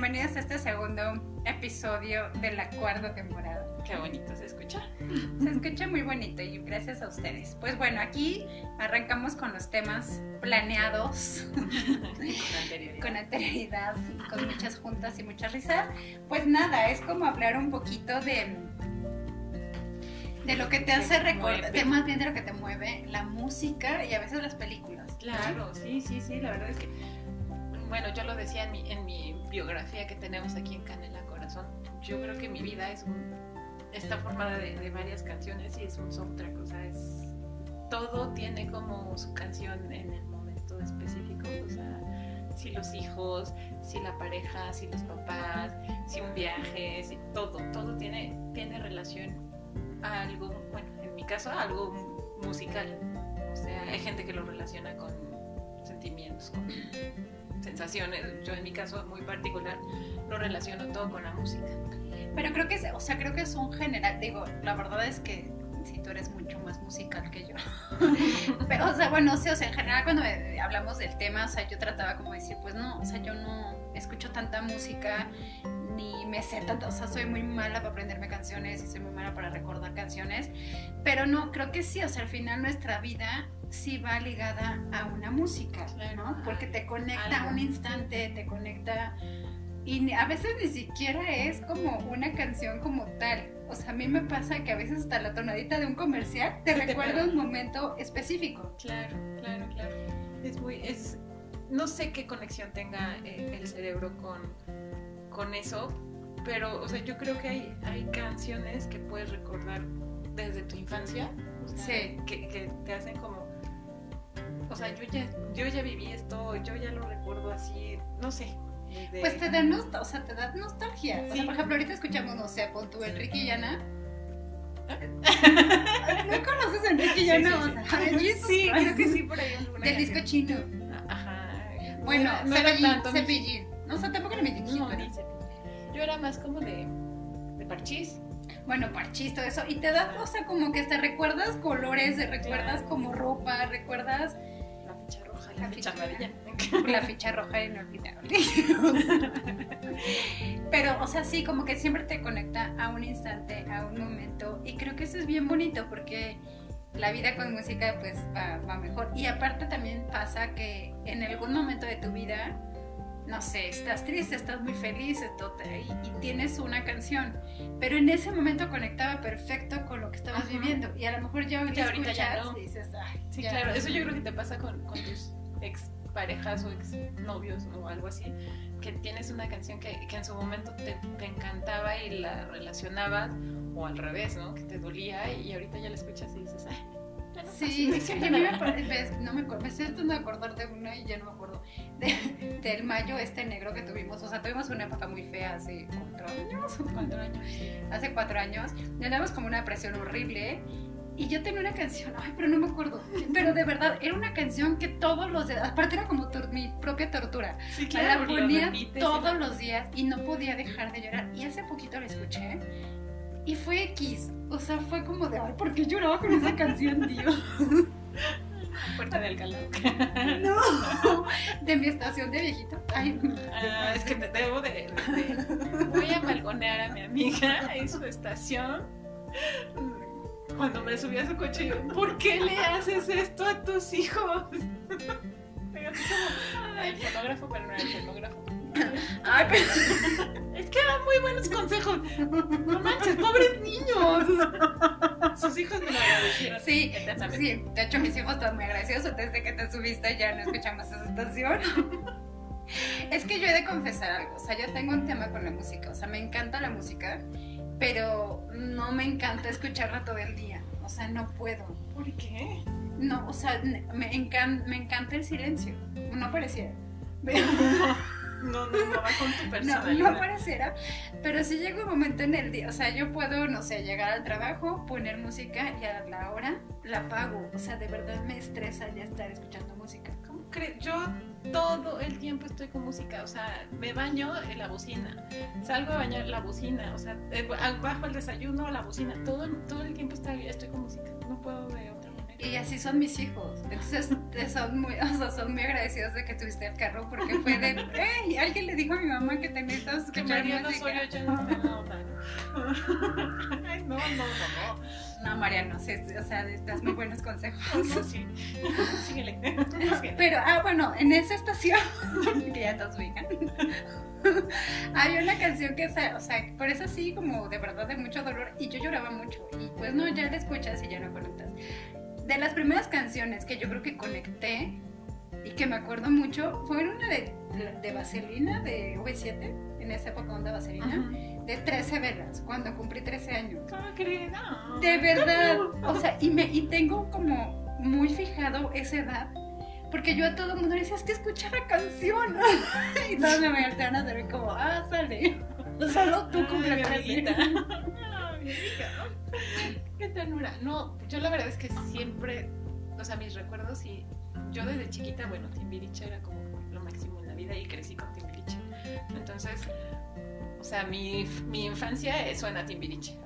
Bienvenidos a este segundo episodio de la cuarta temporada. Qué bonito se escucha. Se escucha muy bonito y gracias a ustedes. Pues bueno, aquí arrancamos con los temas planeados Con anterioridad. con anterioridad, con muchas juntas y muchas risas. Pues nada, es como hablar un poquito de de lo que te hace recordar, más bien de lo que te mueve la música y a veces las películas. Claro, sí, sí, sí. La verdad es que, bueno, yo lo decía en mi, en mi biografía que tenemos aquí en Canela Corazón. Yo creo que mi vida es un, está formada de, varias canciones y es un soundtrack. O sea, es, todo tiene como su canción en el momento específico. O sea, si los hijos, si la pareja, si los papás, si un viaje, si todo, todo tiene, tiene relación a algo, bueno, en mi caso, a algo mu- musical. O sea, hay gente que lo relaciona con sentimientos, con sensaciones. Yo en mi caso muy particular lo relaciono todo con la música. Pero creo que es, o sea, creo que es un general, digo, la verdad es que si tú eres mucho más musical que yo. Pero, o sea, bueno, o sea, en general cuando hablamos del tema, o sea, yo trataba como de decir, pues no, o sea, yo no escucho tanta música, ni me sé tanto, o sea, soy muy mala para aprenderme canciones y soy muy mala para recordar canciones, pero no, creo que sí, o sea, al final nuestra vida sí va ligada a una música, Claro. ¿no? Porque te conecta un instante, te conecta y a veces ni siquiera es como una canción como tal. O sea, a mí me pasa que a veces hasta la tonadita de un comercial te te recuerda pega. un momento específico. Claro, claro, claro. Es muy, es, no sé qué conexión tenga eh, el cerebro con, con eso, pero, o sea, yo creo que hay, hay canciones que puedes recordar desde tu infancia, o sea, Sí. que, que te hacen como, o sea, yo ya, yo ya viví esto, yo ya lo recuerdo así, no sé. de- Pues te da, nostalgia, o sea, te da nostalgia. O sea, por ejemplo, ahorita escuchamos, no sé, pon tu Enrique y Ana. ¿No conoces a Enrique y Sí, Ana? sí, O sí. sea, creo que sí, por ahí alguna Del disco chino. Ajá. Bueno, no Cepillín, Cepillín. No, o sea, tampoco era mi No, ni Cepillín. Yo era más como de, de parchís. Bueno, parchís, todo eso. Y te da, o sea, como que te recuerdas colores, recuerdas como ropa, recuerdas La ficha roja, La ficha ficha amarilla. la ficha roja inolvidable. Pero, o sea, sí, como que siempre te conecta a un instante, a un momento. Y creo que eso es bien bonito porque la vida con música pues va, va mejor. Y aparte también pasa que en algún momento de tu vida, no sé, estás triste, estás muy feliz y, y tienes una canción. Pero en ese momento conectaba perfecto con lo que estabas Ajá. viviendo. Y a lo mejor ya ahorita, Que ahorita ya escuchas no. y dices, ay, Sí, ya. claro. Eso yo creo que te pasa con, con tus ex parejas o ex novios o algo así. Que tienes una canción que, que en su momento te, te encantaba y la relacionabas. O al revés, ¿no? Que te dolía y ahorita ya la escuchas y dices, ay, ya no Sí, es que me, nada". pare- ves, no me acuerdo, me estoy de acordar de una y ya no me acuerdo. De- del mayo este negro que tuvimos, o sea, tuvimos una época muy fea hace cuatro años, Cuatro años. hace cuatro años, teníamos como una depresión horrible y yo tenía una canción, ay, pero no me acuerdo, pero de verdad, era una canción que todos los días, aparte era como mi propia tortura, Sí, la lo ponía repites y todos lo- los días y no podía dejar de llorar y hace poquito la escuché. Y fue X, o sea, fue como de, ay, ¿por qué lloraba con esa canción, Dios? Puerta de Alcalá. No, de mi estación de viejito. Ay, Ah, es que te debo de, de- de- Voy a malgonear a mi amiga en su estación. Cuando me subí a su coche, yo, ¿por qué le haces esto a tus hijos? El fonógrafo, pero no era el fonógrafo. ay, pero Es que dan muy buenos consejos. No manches, pobres niños. Sus hijos me lo agradecieron. sí, sí. De hecho, mis hijos están muy graciosos. Desde que te subiste ya no escuchamos esa estación. Es que yo he de confesar algo. O sea, yo tengo un tema con la música. O sea, me encanta la música, pero no me encanta escucharla todo el día. O sea, no puedo. ¿Por qué? No, o sea, me, encan me encanta el silencio. No pareciera. No, no, no va con tu personalidad. No, no pareciera, pero sí llega un momento en el día, o sea, yo puedo, no sé, llegar al trabajo, poner música y a la hora la apago. O sea, de verdad me estresa ya estar escuchando música. ¿Cómo crees? Yo todo el tiempo estoy con música, o sea, me baño en la bocina, salgo a bañar la bocina, o sea, eh, bajo el desayuno, la bocina, todo, todo el tiempo estoy, estoy con música, no puedo de otra manera. Y así son mis hijos, entonces son muy, o sea, son muy agradecidos de que tuviste el carro porque fue de, hey, alguien le dijo a mi mamá que te necesitas escuchar que música. No ya no está en la Ay, no, no, no, no. No, Mariano, sí, o sea, das muy buenos consejos. No, sí. Síguele. Pero, ah, bueno, en esa estación, que ya todos ubican, hay una canción que, o sea, por eso sí, como de verdad de mucho dolor, y yo lloraba mucho, y pues no, ya la escuchas y ya no conectas. De las primeras canciones que yo creo que conecté y que me acuerdo mucho, fue una de, de Vaselina, de V7, en esa época onda Vaselina de 13 velas cuando cumplí 13 años. ¿Cómo crees? No. De verdad. O sea, y, me, y tengo como muy fijado esa edad. Porque yo a todo el mundo le decía, es que escucha la canción. y todos me voltearon a hacer como, ah, sale. Solo tú cumples 13. Qué ternura. No, yo la verdad es que siempre, o sea, mis recuerdos y yo desde chiquita, bueno, Timbiriche era como lo máximo en la vida y crecí con Timbiriche. Entonces, o sea, mi, mi infancia suena a Timbiriche,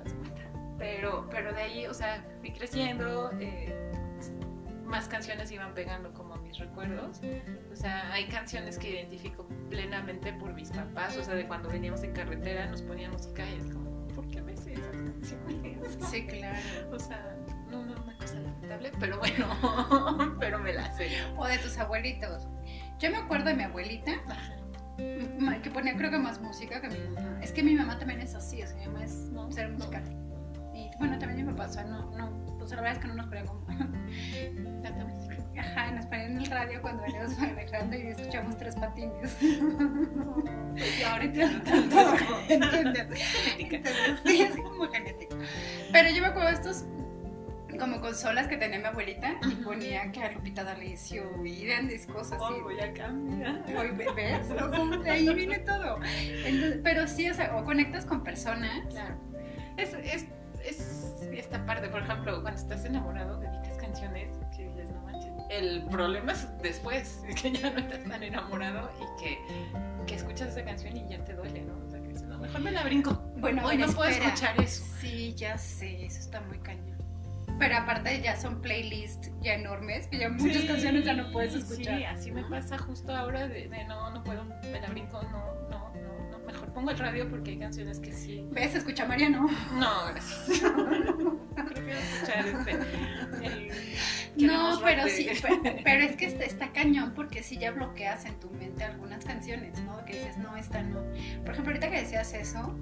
pero, pero de ahí, o sea, fui creciendo, eh, más canciones iban pegando como mis recuerdos. O sea, hay canciones que identifico plenamente por mis papás, o sea, de cuando veníamos en carretera nos ponían música y es como, ¿por qué me sé esas canciones? Sí, claro. O sea, no, no, una cosa lamentable, pero bueno, pero me la sé. O de tus abuelitos. Yo me acuerdo de mi abuelita que ponía creo que más música que mi mamá. Es que mi mamá también es así, o sea, mi mamá es ¿no? ser musical. Y bueno, también mi papá, o sea, no, no, pues la verdad es que no nos ponían como tanta música. Ajá, nos ponían en el radio cuando veníamos manejando y escuchamos tres patines. pues ahora entiendo tanto. ¿Entiendes? Genética. sí, así como genética. Pero yo me acuerdo de estos como consolas que tenía mi abuelita y ponía que a Lupita D'Alessio y grandes cosas así. Oh, voy a cambiar. Hoy ¿ves? de ahí viene todo. pero sí, o sea, o conectas con personas. Claro. Es, es, es esta parte, por ejemplo, cuando estás enamorado, dedicas canciones que dices, no manches. El problema es después, que ya no estás tan enamorado y que, que escuchas esa canción y ya te duele, ¿no? O sea, que dices, no, mejor me la brinco. Bueno, hoy no puedo escuchar eso. Sí, ya sé, eso está muy cañón. Pero aparte ya son playlists ya enormes, que ya muchas canciones ya no puedes escuchar. Sí, así me pasa justo ahora de, no, no puedo, me la brinco, no, no, no, no, mejor pongo el radio porque hay canciones que sí. ¿Ves? Escucha Mariano. No, gracias. Prefiero escuchar este. no, pero sí, pero, es que está, está, cañón porque si ya bloqueas en tu mente algunas canciones, ¿no? Que dices, no, esta no. Por ejemplo, ahorita que decías eso,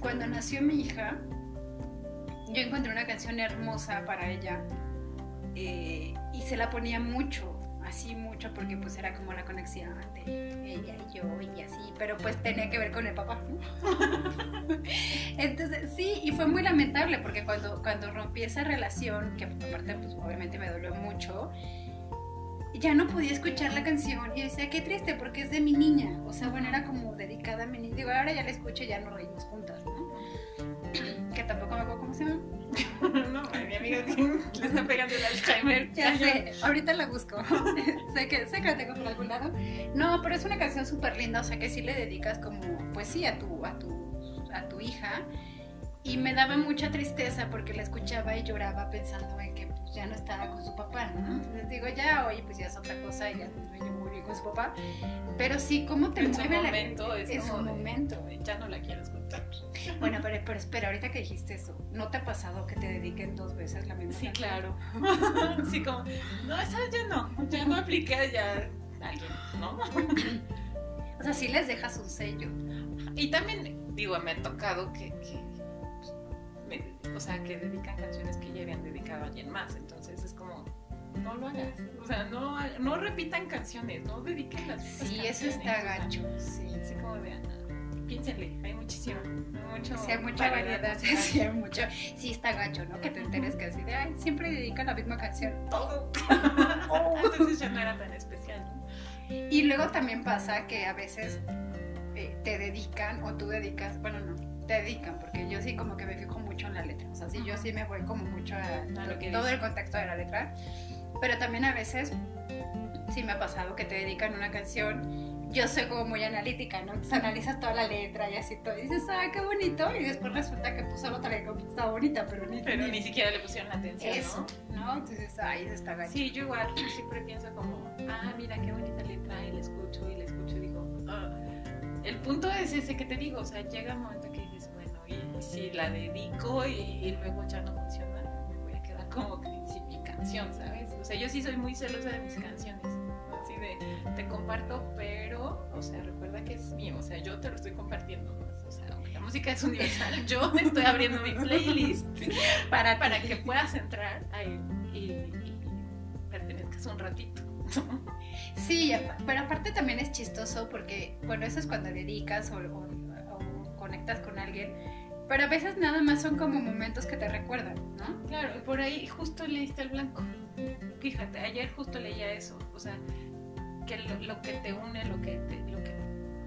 cuando nació mi hija, yo encontré una canción hermosa para ella eh, y se la ponía mucho, así mucho, porque pues era como la conexión de ella y yo y así, pero pues tenía que ver con el papá. Entonces, sí, y fue muy lamentable porque cuando, cuando rompí esa relación, que aparte pues obviamente me dolió mucho, ya no podía escuchar la canción y decía, qué triste, porque es de mi niña. O sea, bueno, era como dedicada a mi niña. Digo, ahora ya la escucho y ya no reímos juntas, ¿no? Le está pegando el Alzheimer. Ya sé, ahorita la busco. sé, que, sé que la tengo por algún lado. No, pero es una canción súper linda, o sea que sí le dedicas como, pues sí, a tu, a tu, a tu hija. Y me daba mucha tristeza porque la escuchaba y lloraba pensando en que ya no estaba con su papá, ¿no? Entonces digo, ya, oye, pues ya es otra cosa, y ya no muy bien con su papá. Pero sí, ¿cómo te en mueve su momento, la... Es, es un momento. Ya no la quiero escuchar. Bueno, pero, pero, espera, ahorita que dijiste eso, ¿no te ha pasado que te dediquen dos veces la misma Sí, claro. sí, como, no, esa ya no, ya no aplica ya alguien, ¿no? o sea, sí les dejas un sello. Y también, digo, me ha tocado que, que o sea, que dedican canciones que ya habían dedicado a alguien más. Entonces es como, no lo hagas. O sea, no, no repitan canciones, no dediquen las Sí, eso está gacho. Sí. Así como de, piénsenle, hay muchísimo, mucho. Sí, hay mucha variedad, sí, hay mucho. Sí, está gacho, ¿no? Que te enteres que así de, ay, siempre dedica la misma canción. Todo. Entonces ya no era tan especial, ¿no? Y luego también pasa que a veces eh, te dedican o tú dedicas, bueno, no, te dedican, porque yo sí como que me fijo mucho en la letra. O sea, sí, yo sí me voy como mucho a, A lo que todo dice. el contexto de la letra. Pero también a veces sí me ha pasado que te dedican una canción. Yo soy como muy analítica, ¿no? Entonces analizas toda la letra y así todo. Y dices, ah, qué bonito. Y después resulta que puso la otra letra que estaba bonita, pero ni Pero ni siquiera le pusieron atención, eso, ¿no? ¿no? Entonces, ay, eso está gacho. Sí, yo igual yo siempre pienso como, ah, mira qué bonita letra, y la escucho y la escucho y digo, ah. el punto es ese que te digo, o sea, llega un momento si la dedico y, y luego ya no funciona, me voy a quedar como que sin mi canción, ¿sabes? O sea, yo sí soy muy celosa de mis canciones, así de, te comparto, pero, o sea, recuerda que es mío, o sea, yo te lo estoy compartiendo, ¿no? o sea, aunque la música es universal, yo estoy abriendo mi playlist Para, para que puedas entrar ahí y, y pertenezcas un ratito. Sí, pero aparte también es chistoso porque, bueno, eso es cuando dedicas o, o- o conectas con alguien, pero a veces nada más son como momentos que te recuerdan, ¿no? Claro, y por ahí justo leíste el blanco. Fíjate, ayer justo leía eso, o sea, que lo, lo que te une, lo que te, lo que,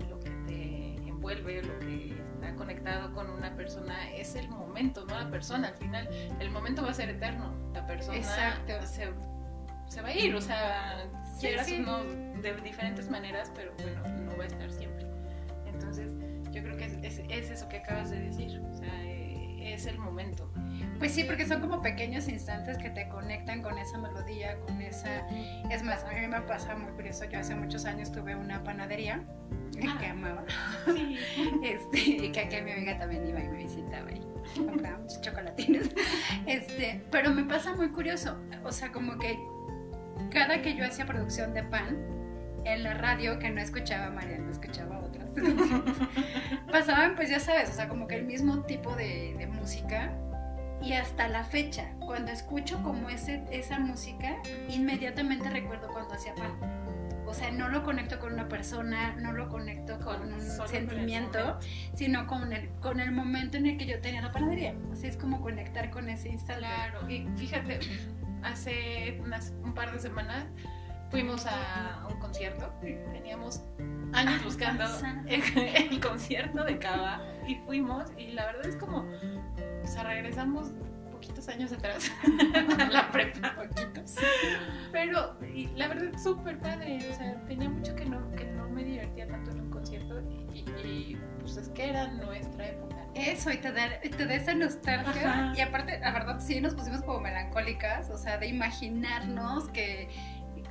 lo que te envuelve, lo que está conectado con una persona es el momento, no la persona. Al final, el momento va a ser eterno. La persona Exacto. Se, se va a ir, o sea, Sí, quieras sí. o no, de diferentes maneras, pero bueno, no va a estar siempre. Entonces, yo creo que es, es, es eso que acabas de decir, o sea, eh, es el momento. Pues sí, porque son como pequeños instantes que te conectan con esa melodía, con esa... Es más, a mí me pasa muy curioso, yo hace muchos años tuve una panadería Ah. que amaba, Sí. este, y que aquí mi amiga también iba y me visitaba y compraba muchos chocolatines. Este, pero me pasa muy curioso, o sea, como que cada que yo hacía producción de pan, en la radio, que no escuchaba María, no escuchaba pasaban pues ya sabes, o sea, como que el mismo tipo de, de música y hasta la fecha, cuando escucho como ese, esa música, inmediatamente recuerdo cuando hacía pan. O sea, no lo conecto con una persona, no lo conecto con Con- un sentimiento, sino con el, con el momento en el que yo tenía la panadería. Así es como conectar con ese instante. Claro, y fíjate, hace unas, un par de semanas fuimos a un concierto. Teníamos años buscando el, el concierto de Cava y fuimos y la verdad es como, o sea, regresamos poquitos años atrás a la prepa. Poquitos. Pero y la verdad es súper padre, o sea, tenía mucho que no, que no me divertía tanto en un concierto y, pues es que era nuestra época. Eso, y te da, te da esa nostalgia. Ajá. Y aparte, la verdad, sí nos pusimos como melancólicas, o sea, de imaginarnos que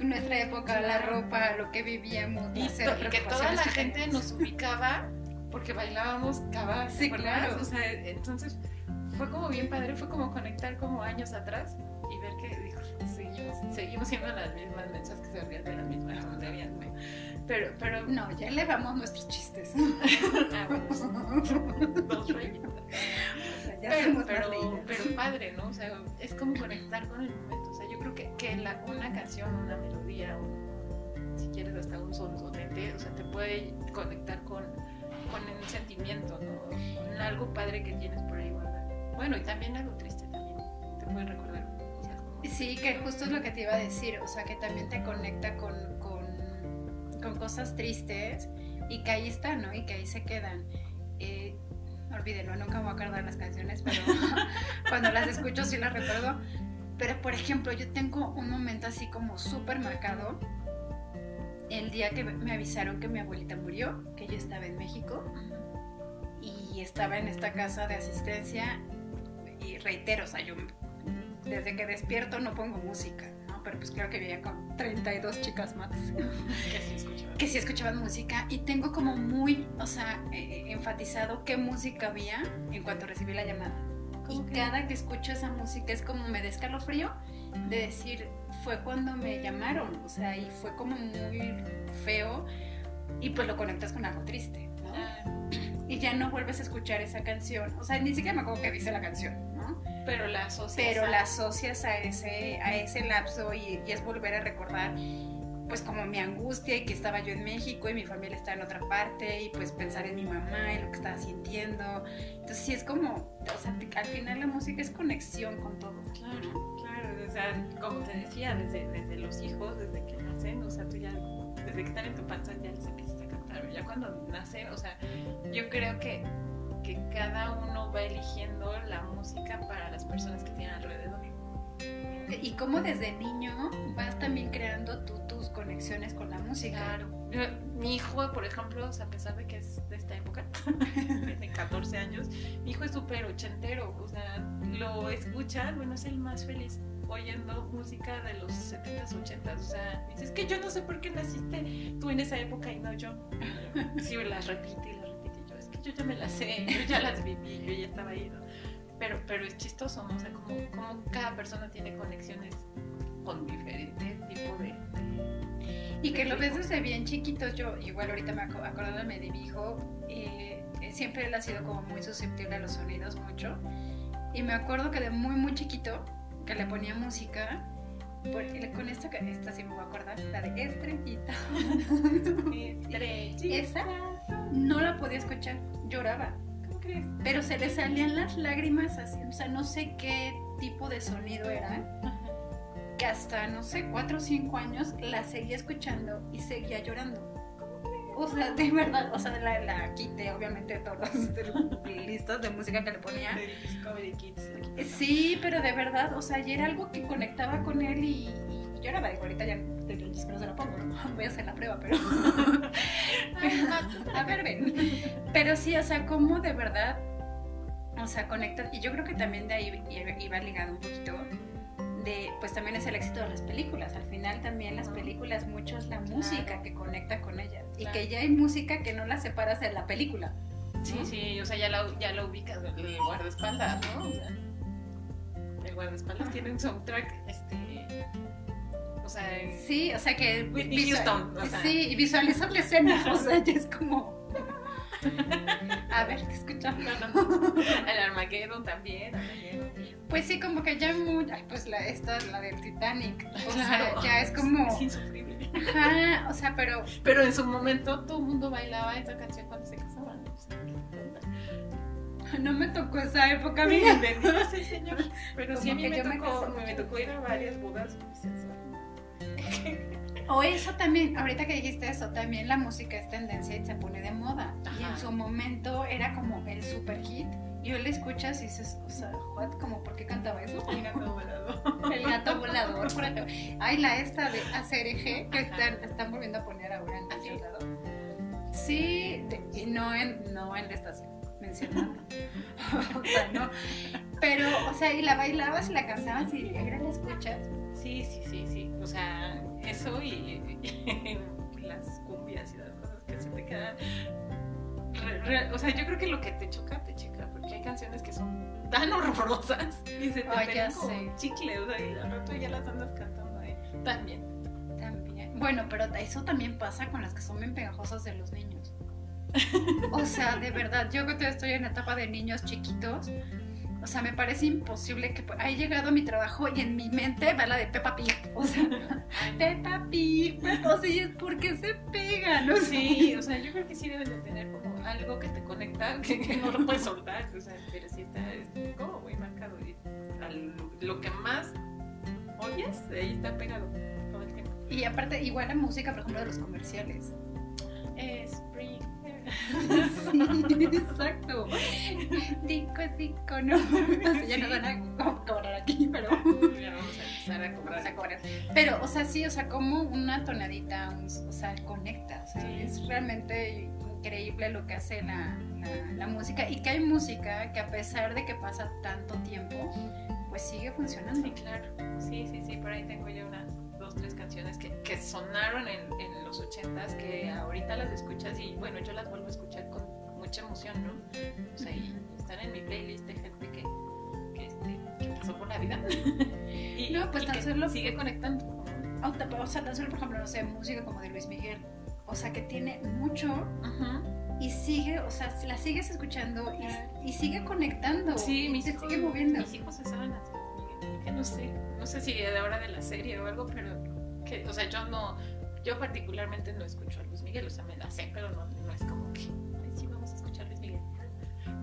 nuestra época, la ropa, lo que vivíamos, Y, y que toda la que gente nos ubicaba porque bailábamos cava, ¿te Sí, claro. O sea, entonces fue como bien padre, fue como conectar como años atrás y ver que dijo, seguimos, seguimos siendo las mismas mensas que se rían de las mismas tonterías, ¿no? Pero, pero, No, ya elevamos nuestros chistes. ah, dos rayitas. O sea, ya pero, pero, pero padre, ¿no? O sea, es como conectar con el momento. O sea, creo que, que la, una canción, una melodía, un- si quieres hasta un sonsonete, o sea, te puede conectar con, con el sentimiento, ¿no? Con algo padre que tienes por ahí guardado. Bueno, y también algo triste también. Te puede recordar cosas como... Sí, que justo es lo que te iba a decir, o sea, que también te conecta con, con, con cosas tristes y que ahí están, ¿no? Y que ahí se quedan. Eh, olvídenlo, nunca voy a acordar las canciones, pero cuando las escucho sí las recuerdo. Pero, por ejemplo, yo tengo un momento así como súper marcado el día que me avisaron que mi abuelita murió, que yo estaba en México y estaba en esta casa de asistencia y reitero, o sea, yo desde que despierto no pongo música, ¿no? Pero pues claro que había como 32 chicas más Que sí escuchaba. que sí escuchaban música y tengo como muy, o sea, eh, enfatizado qué música había en cuanto recibí la llamada. Y ¿Cómo que? cada que escucho esa música es como me da escalofrío de decir, fue cuando me llamaron, o sea, y fue como muy feo y pues lo conectas con algo triste, ¿no? Ah, Y ya no vuelves a escuchar esa canción, o sea, ni siquiera me acuerdo qué dice la canción, ¿no? pero la asocias pero a- la asocias a ese, a ese lapso y, y es volver a recordar. Pues como mi angustia y que estaba yo en México y mi familia estaba en otra parte y pues pensar en mi mamá y lo que estaba sintiendo. Entonces sí es como, o sea, al final la música es conexión con todo. Claro, claro, o sea, como te decía, desde, desde los hijos, desde que nacen, o sea, tú ya, desde que están en tu panza ya les empiezas a cantar, ya cuando nacen, o sea, yo creo que, que cada uno va eligiendo la música para las personas que tienen alrededor. Y como desde niño vas también creando tú tus conexiones con la música. Claro. Mi hijo, por ejemplo, a pesar de que es de esta época, tiene 14 años, mi hijo es súper ochentero, o sea, lo escucha, bueno, es el más feliz oyendo música de los 70s, 80s, o sea, dices que yo no sé por qué naciste tú en esa época y no yo. Sí, las repite y las repite yo, es que yo ya me las sé, yo ya las viví, yo ya estaba ahí. Pero, pero es chistoso, ¿no? O sea, como, como cada persona tiene conexiones con diferente tipo de... y que lo ves desde bien chiquitos, yo igual ahorita me acordándome de mi hijo, eh, siempre él ha sido como muy susceptible a los sonidos mucho, y me acuerdo que de muy muy chiquito, que le ponía música, con esta, esta sí me voy a acordar, la de Estrellita. Estrellita. Esa no la podía escuchar, lloraba. Pero se le salían las lágrimas así, o sea, no sé qué tipo de sonido era, que hasta, no sé, cuatro o cinco años la seguía escuchando y seguía llorando. O sea, de verdad, o sea, la, la quité obviamente todos los listos de música que le ponía. Sí, pero de verdad, o sea, y era algo que conectaba con él y, yo era digo, ahorita ya no se la pongo, ¿no? voy a hacer la prueba, pero... a ver, ven. Pero sí, o sea, cómo de verdad, o sea, conecta, y yo creo que también de ahí iba ligado un poquito de, pues también es el éxito de las películas. Al final también las películas, mucho es la música que conecta con ellas. Y que ya hay música que no la separas de la película. Sí, sí, o sea, ya la, ya la ubicas, el guardaespaldas, ¿no? O sea, el guardaespaldas tiene un soundtrack, este sí, o sea que o sea. sí, y visualizar la escena, o sea, ya es como a ver, te escuchamos. El Armageddon también, Pues sí, como que ya muy, pues la esta la del Titanic, o sea, ya es como es insufrible. Ajá, o sea, pero pero en su momento todo el mundo bailaba esa canción cuando se casaban. no me tocó esa época, mi Bendito sea el Señor. Pero sí a mí me tocó, me, me, tocó ir a varias bodas o eso también, ahorita que dijiste eso, también la música es tendencia y se pone de moda. Y en su momento era como el super hit. Y hoy le escuchas y dices, o sea, ¿Cómo por qué cantaba eso? El gato volador. El gato volador, por ejemplo. Ay, la esta de ACRG que están, están, volviendo a poner ahora en el lado. Sí, y no en, no en la estación mencionando. o sea, no. Pero, o sea, y la bailabas y la cantabas y ahora la escuchas sí, sí, sí. O sea, eso y, las cumbias y las cosas que se te quedan. o sea, yo creo que lo que te choca, te checa, porque hay canciones que son tan horrorosas y se te pegan como chicle, o sea, y al rato ya las andas cantando ahí. También. También. Bueno, pero eso también pasa con las que son bien pegajosas de los niños. O sea, de verdad, yo que estoy en la etapa de niños chiquitos, o sea, me parece imposible que haya llegado a mi trabajo y en mi mente va la de Peppa Pig. O sea, Peppa Pig. O sea, ¿por qué se pegan? ¿no? Sí, o sea, yo creo que sí deben de tener como algo que te conecta, que, no lo puedes soltar. O sea, pero sí está como muy marcado. Y lo que más oyes, ahí está pegado todo el tiempo. Y aparte, igual la música, por ejemplo, de los comerciales. Sí, exacto. Dico, dico, no. ya nos van a cobrar aquí, pero. Ya vamos a empezar a cobrar. a cobrar. Pero, o sea, sí, o sea, como una tonadita, o sea, conecta. O sea, es realmente increíble lo que hace la, la, música y que hay música que a pesar de que pasa tanto tiempo, pues sigue funcionando. Sí, claro. Sí, sí, sí, por ahí tengo yo una dos, tres canciones que, que sonaron en, en, los ochentas, que ahorita las escuchas y bueno, yo las vuelvo a escuchar con mucha emoción, ¿no? O sea, y están en mi playlist de gente que, que, este, que pasó por la vida. y, no, pues tan solo sigue conectando. O sea, tan solo, por ejemplo, no sé, música como de Luis Miguel. O sea, que tiene mucho y sigue, o sea, la sigues escuchando y, y sigue conectando. Sí, y se sigue moviendo. Mis hijos se saben así, que no sé, no sé si de la hora de la serie o algo, pero que, o sea, yo no, Yo particularmente no escucho a Luis Miguel, o sea, me la sé, pero no, no es como que, ay, sí, vamos a escuchar a Luis Miguel.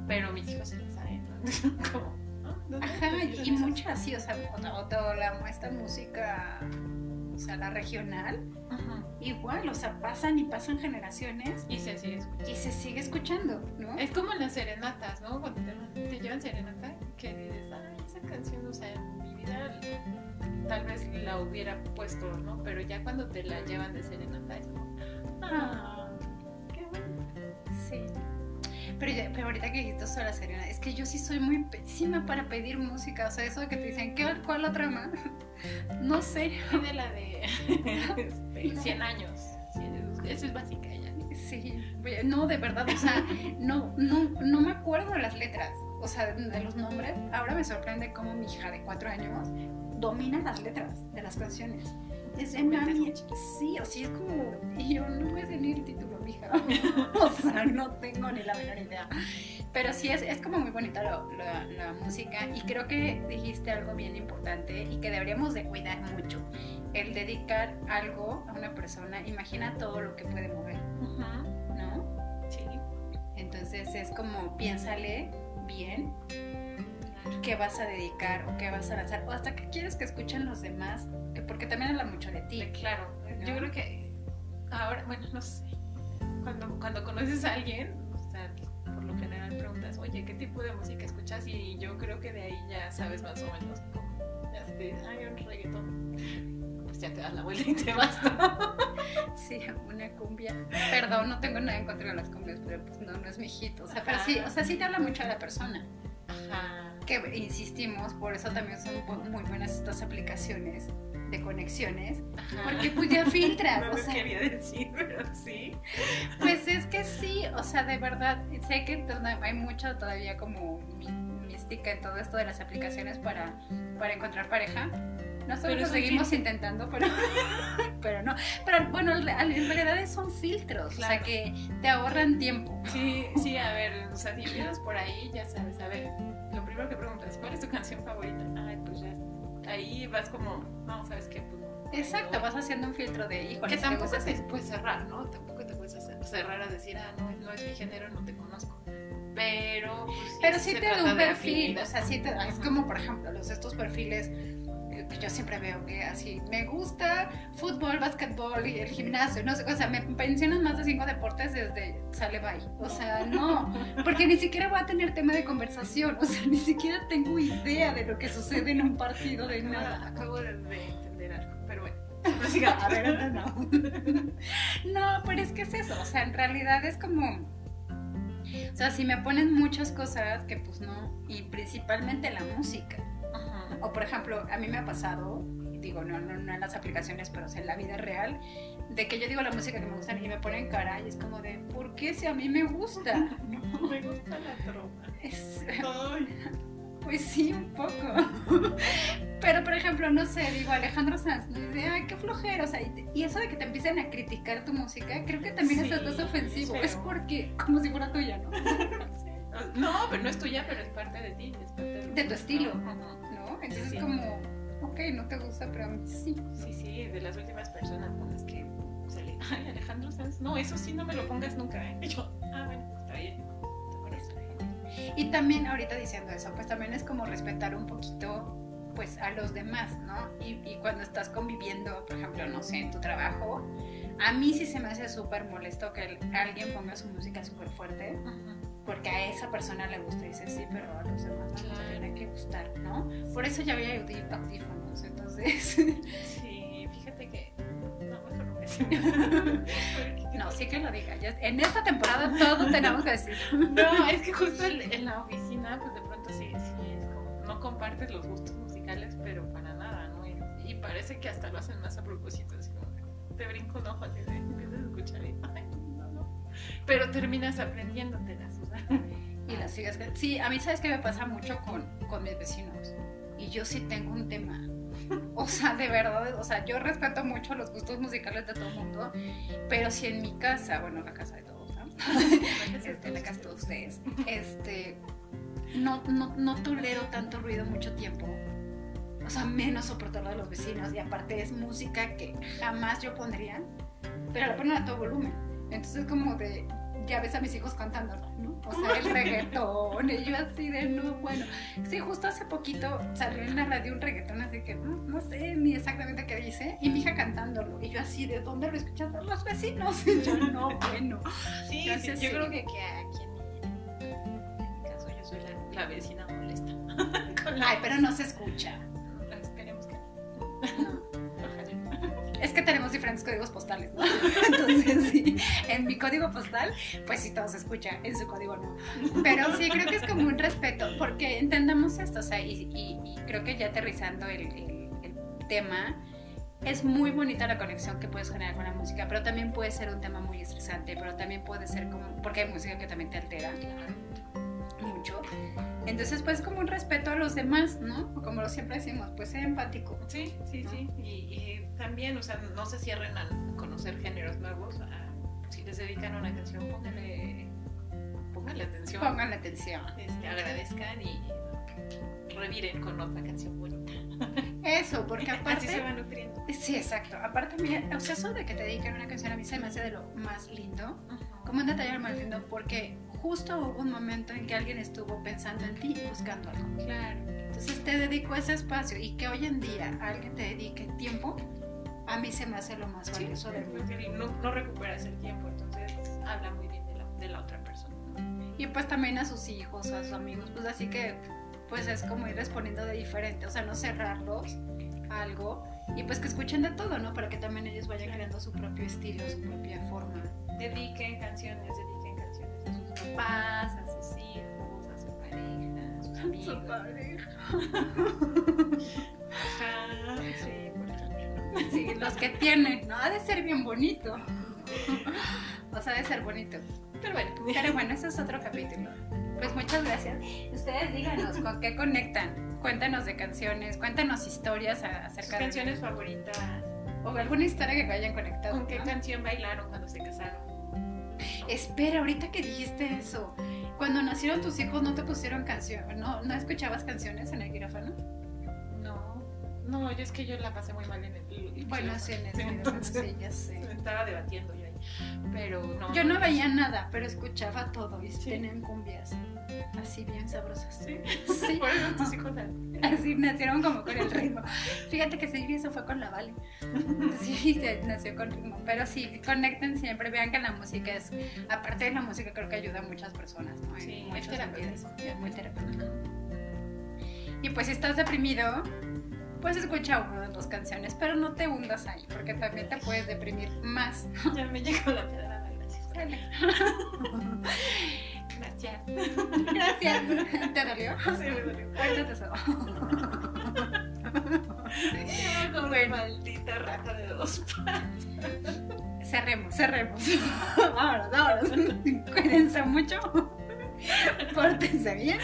Pero mis hijos se la saben, ¿no? como, ¿no? ¿Dónde Ajá, y muchas sí, o sea, o, o toda la, esta música, o sea, la regional, Ajá. igual, o sea, pasan y pasan generaciones Y se sigue escuchando. y se sigue escuchando, ¿no? Es como las serenatas, ¿no? Cuando te, te llevan serenata, que dices, ay, esa canción, o sea, en mi vida tal vez la hubiera puesto, ¿no? Pero ya cuando te la llevan de serenata es como, ah, qué bueno. Sí. Pero, ya- pero ahorita que dijiste de la Serena, es que yo sí soy muy pésima para pedir música. O sea, eso de que te dicen, ¿qué, ¿cuál otra más? No sé. Pide la de este, 100 años. Sí, Eso es básica ya. Sí. No, de verdad, o sea, no, no, no me acuerdo de las letras. O sea, de los nombres. Ahora me sorprende cómo mi hija de cuatro años domina las letras de las canciones. Es de mami. Sí, o sea, es como. Y yo no me sé ni el título, mija. o sea, no tengo ni la menor idea. Pero sí, es, es como muy bonita lo- la, la música. Y creo que dijiste algo bien importante y que deberíamos de cuidar mucho. El dedicar algo a una persona, imagina todo lo que puede mover, ¿no? Sí. Entonces es como piénsale bien qué vas a dedicar o qué vas a lanzar o hasta qué quieres que escuchen los demás, que porque también habla mucho de ti. Sí, Claro, ¿No? yo creo que ahora, bueno, no sé, cuando, cuando conoces a alguien, o sea, por lo general preguntas, oye, ¿qué tipo de música escuchas? Y yo creo que de ahí ya sabes más o menos, como, ya te dices, ay, un reggaetón, pues ya te das la vuelta y te vas, ¿no? Sí, una cumbia. Perdón, no tengo nada en contra de las cumbias, pero pues no, no es mi hit. O sea, pero sí, o sea, sí te habla mucho de la persona. Ajá. Que insistimos, por eso también son muy buenas estas aplicaciones de conexiones, porque pues ya filtras, No o sea, quería decir, pero sí. Pues es que sí, o sea, de verdad, sé que hay mucha todavía como mística en todo esto de las aplicaciones para, para encontrar pareja. Nosotros lo seguimos intentando, pero, pero no. Pero bueno, en realidad son filtros, o sea, Claro. que te ahorran tiempo. Sí, sí, a ver, o sea, si empiezas por ahí, ya sabes, a ver, lo primero que preguntas, ¿cuál es tu canción favorita? Ay, pues ya, ahí vas como, no, ¿sabes qué? Pues no. Exacto, No. vas haciendo un filtro de, híjole, Que te tampoco te puedes cerrar, ¿no? Tampoco te puedes hacer- cerrar a decir, ah, no, no es mi género, no te conozco. Pero, pues, Pero sí se te da un perfil, o sea, sí te da, es como por ejemplo los estos perfiles yo siempre veo que así, me gusta fútbol, básquetbol y el gimnasio, no sé, o sea, me mencionan más de cinco deportes desde sale bye, o sea, no, porque ni siquiera voy a tener tema de conversación, o sea, ni siquiera tengo idea de lo que sucede en un partido de nada. Acabo de, de entender algo, pero bueno. sigamos. A ver, no. No, pero es que es eso, o sea, en realidad es como, o sea, si me ponen muchas cosas que pues no, y principalmente la música. O por ejemplo, a mí me ha pasado, digo, no, no, no en las aplicaciones, pero o sea, en la vida real, de que yo digo la música que me gusta y me ponen cara y es como de, ¿por qué si a mí me gusta? No, me gusta la trova. Es- Ay. pues sí, un poco. Pero por ejemplo, no sé, digo Alejandro Sanz, ¿no? dice, ay, qué flojera, o sea, y, eso de que te empiecen a criticar tu música, creo que también Sí, es hasta ofensivo, es porque, como si fuera tuya, ¿no? No, pero no es tuya, pero es parte de ti, es parte de, De tu estilo. ¿No? Entonces Sí. como, ok, no te gusta, pero a mí sí. Sí, sí, de las últimas personas con las que salí. Ay, Alejandro Sanz, no, eso sí no me lo pongas nunca, ¿eh? Y yo, ah, bueno, está bien. Y también ahorita diciendo eso, pues también es como respetar un poquito pues a los demás, ¿no? Y, y cuando estás conviviendo, por ejemplo, no sé, en tu trabajo, a mí sí se me hace súper molesto que el- alguien ponga su música súper fuerte, porque a esa persona le gusta y dice sí, pero a los demás no Claro. tiene que gustar, ¿no? Por eso ya había audí- audífonos, entonces... Sí, fíjate que. No, mejor no decir. No, sí que lo diga. ya- en esta temporada todo tenemos que decir. No, es que justo en, en la oficina, pues de pronto sí, sí, es como, no compartes los gustos musicales, pero para nada, ¿no? Y, y parece que hasta lo hacen más a propósito, así como te brinco un ojo, de, empiezas a escuchar y, ay, no, no. Pero terminas aprendiéndotelas. Y la sigues. Sí, a mí, ¿sabes qué me pasa mucho con, con mis vecinos? Y yo sí tengo un tema. O sea, de verdad, o sea, yo respeto mucho los gustos musicales de todo el mundo, pero si en mi casa, bueno, la casa de todos, ¿no? Este, la casa de todos ustedes, este, no, no, no tolero tanto ruido mucho tiempo. o sea, menos soportarlo de los vecinos. Y aparte es música que jamás yo pondría, pero la ponen a todo volumen. Entonces como de, ya ves a mis hijos cantando, ¿no? O sea, el reggaetón, y yo así de, no, bueno. Sí, justo hace poquito salió en la radio un reggaetón, así que no, no sé ni exactamente qué dice, y mi hija cantándolo, y yo así, ¿de dónde lo escuchan los vecinos? Y yo, no, bueno. Sí, sí yo creo que, que aquí en mi, caso yo soy la, la vecina molesta. Ay, pero no se escucha. Esperemos que no. Es que tenemos diferentes códigos postales, ¿no? Entonces, sí, en mi código postal, pues sí todo se escucha, en su código no. Pero sí, creo que es como un respeto, porque entendamos esto, o sea, y, y, y creo que ya aterrizando el, el, el, tema, es muy bonita la conexión que puedes generar con la música, pero también puede ser un tema muy estresante, pero también puede ser como, porque hay música que también te altera mucho. Entonces, pues como un respeto a los demás, ¿no? Como lo siempre decimos, pues ser empático. Sí, sí, ¿no? sí. Y, y, también, o sea, no se cierren a conocer géneros nuevos. A, si les dedican una canción, pónganle, pónganle atención. Pónganle atención. Este, agradezcan y reviren con otra canción bonita. Eso, porque aparte... Así se va nutriendo. Sí, exacto. Aparte, mira, o sea, eso de que te dedican una canción a mí se me hace de lo más lindo. Uh -huh. Como un detalle más lindo, porque justo hubo un momento en que alguien estuvo pensando en ti buscando algo. Claro. Entonces te dedicó ese espacio y que hoy en día alguien te dedique tiempo, a mí se me hace lo más valioso sí, del mundo. No, no, recuperas el tiempo, entonces habla muy bien de la, de la otra persona. Y pues también a sus hijos, a sus amigos, pues así que pues es como ir respondiendo de diferente, o sea, no cerrarlos a algo y pues que escuchen de todo, ¿no? Para que también ellos vayan creando su propio estilo, su propia forma. Dediquen canciones, dediquen sus papás, a sus hijos, a su pareja, a sus amigos. Su pareja. Ajá, sí, por ejemplo. Sí, los que tienen, ¿no? Ha de ser bien bonito. O sea, ha de ser bonito. Pero bueno. Pero bueno, ese es otro capítulo. Pues muchas gracias. Ustedes díganos con qué conectan. Cuéntanos de canciones, cuéntanos historias acerca Sus canciones favoritas. O alguna historia que hayan conectado. ¿Con qué ¿no? canción bailaron cuando se casaron? Espera, ahorita que dijiste eso, cuando nacieron tus hijos no te pusieron canción, ¿no? ¿No escuchabas canciones en el quirófano? No, no, yo es que yo la pasé muy mal en el. Bueno, sí, en el quirófano, sí, ya sé. Estaba debatiendo yo ahí, pero no. Yo no veía nada, pero escuchaba todo y sí. tenían cumbias así bien sabrosas. Sí, sí. Por eso así nacieron como con el ritmo. Fíjate que sí, eso fue con la Vale. Sí, nació con ritmo. Pero sí, conecten siempre, vean que la música es, aparte de la música, creo que ayuda a muchas personas, ¿no? Sí, es terapéutico. Es muy terapéutico. Y pues si estás deprimido, pues escucha una de las canciones, pero no te hundas ahí, porque también te puedes deprimir más. Ya me llegó la pedrada, gracias. Gracias. Gracias. ¿Te dolió? Sí, me dolió. Cuéntate eso. bueno. Maldita rata de dos patas. Cerremos, cerremos. Vámonos, vámonos. Cuídense mucho. Pórtense bien.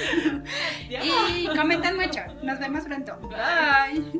Y comenten mucho. Nos vemos pronto. Bye.